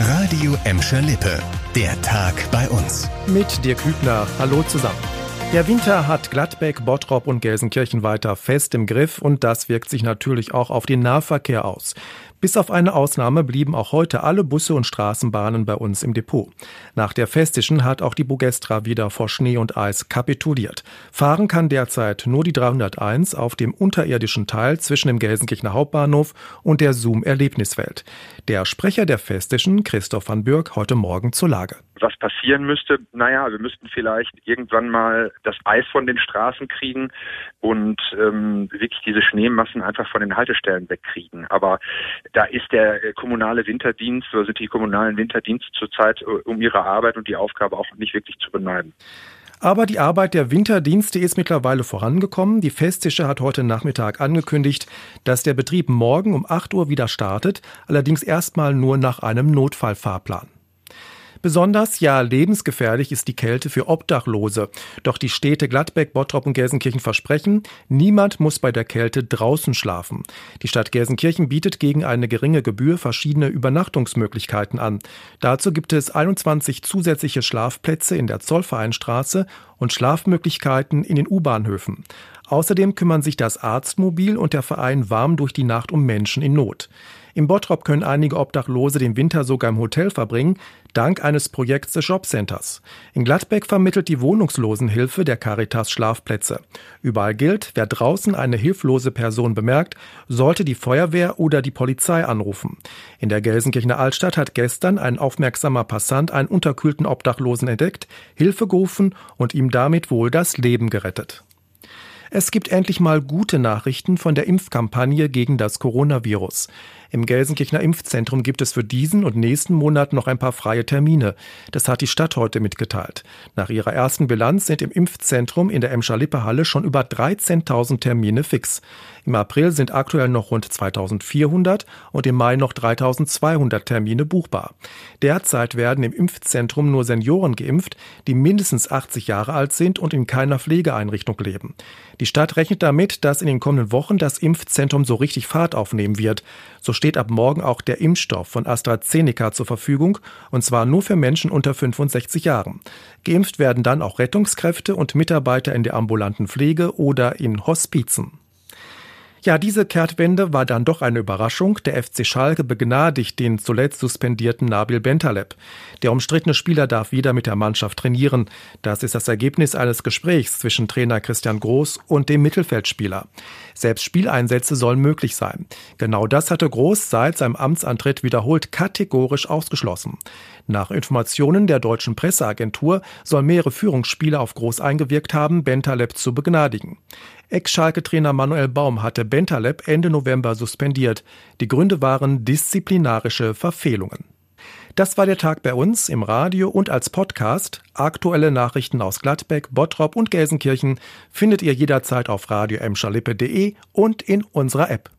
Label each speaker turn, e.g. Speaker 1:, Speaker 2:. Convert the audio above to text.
Speaker 1: Radio Emscher Lippe. Der Tag bei uns.
Speaker 2: Mit dir Kübner. Hallo zusammen. Der Winter hat Gladbeck, Bottrop und Gelsenkirchen weiter fest im Griff und das wirkt sich natürlich auch auf den Nahverkehr aus. Bis auf eine Ausnahme blieben auch heute alle Busse und Straßenbahnen bei uns im Depot. Nach der Festischen hat auch die Bugestra wieder vor Schnee und Eis kapituliert. Fahren kann derzeit nur die 301 auf dem unterirdischen Teil zwischen dem Gelsenkirchener Hauptbahnhof und der Zoom Erlebniswelt. Der Sprecher der Festischen, Christoph van Bürg, heute Morgen zur Lage
Speaker 3: was passieren müsste, naja, wir müssten vielleicht irgendwann mal das Eis von den Straßen kriegen und ähm, wirklich diese Schneemassen einfach von den Haltestellen wegkriegen. Aber da ist der kommunale Winterdienst oder sind die kommunalen Winterdienste zurzeit äh, um ihre Arbeit und die Aufgabe auch nicht wirklich zu beneiden.
Speaker 2: Aber die Arbeit der Winterdienste ist mittlerweile vorangekommen. Die Festische hat heute Nachmittag angekündigt, dass der Betrieb morgen um 8 Uhr wieder startet, allerdings erstmal nur nach einem Notfallfahrplan. Besonders, ja lebensgefährlich ist die Kälte für Obdachlose. Doch die Städte Gladbeck, Bottrop und Gelsenkirchen versprechen, niemand muss bei der Kälte draußen schlafen. Die Stadt Gelsenkirchen bietet gegen eine geringe Gebühr verschiedene Übernachtungsmöglichkeiten an. Dazu gibt es 21 zusätzliche Schlafplätze in der Zollvereinstraße und Schlafmöglichkeiten in den U-Bahnhöfen. Außerdem kümmern sich das Arztmobil und der Verein Warm durch die Nacht um Menschen in Not. Im Bottrop können einige Obdachlose den Winter sogar im Hotel verbringen, dank eines Projekts des Jobcenters. In Gladbeck vermittelt die Wohnungslosenhilfe der Caritas Schlafplätze. Überall gilt, wer draußen eine hilflose Person bemerkt, sollte die Feuerwehr oder die Polizei anrufen. In der Gelsenkirchener Altstadt hat gestern ein aufmerksamer Passant einen unterkühlten Obdachlosen entdeckt, Hilfe gerufen und ihm damit wohl das Leben gerettet. Es gibt endlich mal gute Nachrichten von der Impfkampagne gegen das Coronavirus. Im Gelsenkirchener Impfzentrum gibt es für diesen und nächsten Monat noch ein paar freie Termine. Das hat die Stadt heute mitgeteilt. Nach ihrer ersten Bilanz sind im Impfzentrum in der Emscher-Lippe-Halle schon über 13.000 Termine fix. Im April sind aktuell noch rund 2.400 und im Mai noch 3.200 Termine buchbar. Derzeit werden im Impfzentrum nur Senioren geimpft, die mindestens 80 Jahre alt sind und in keiner Pflegeeinrichtung leben. Die Stadt rechnet damit, dass in den kommenden Wochen das Impfzentrum so richtig Fahrt aufnehmen wird. So steht ab morgen auch der Impfstoff von AstraZeneca zur Verfügung, und zwar nur für Menschen unter 65 Jahren. Geimpft werden dann auch Rettungskräfte und Mitarbeiter in der ambulanten Pflege oder in Hospizen. Ja, diese Kehrtwende war dann doch eine Überraschung. Der FC Schalke begnadigt den zuletzt suspendierten Nabil Bentaleb. Der umstrittene Spieler darf wieder mit der Mannschaft trainieren. Das ist das Ergebnis eines Gesprächs zwischen Trainer Christian Groß und dem Mittelfeldspieler. Selbst Spieleinsätze sollen möglich sein. Genau das hatte Groß seit seinem Amtsantritt wiederholt kategorisch ausgeschlossen. Nach Informationen der deutschen Presseagentur sollen mehrere Führungsspieler auf Groß eingewirkt haben, Bentaleb zu begnadigen. Ex-Schalke-Trainer Manuel Baum hatte Bentaleb Ende November suspendiert. Die Gründe waren disziplinarische Verfehlungen. Das war der Tag bei uns im Radio und als Podcast. Aktuelle Nachrichten aus Gladbeck, Bottrop und Gelsenkirchen findet ihr jederzeit auf radio und in unserer App.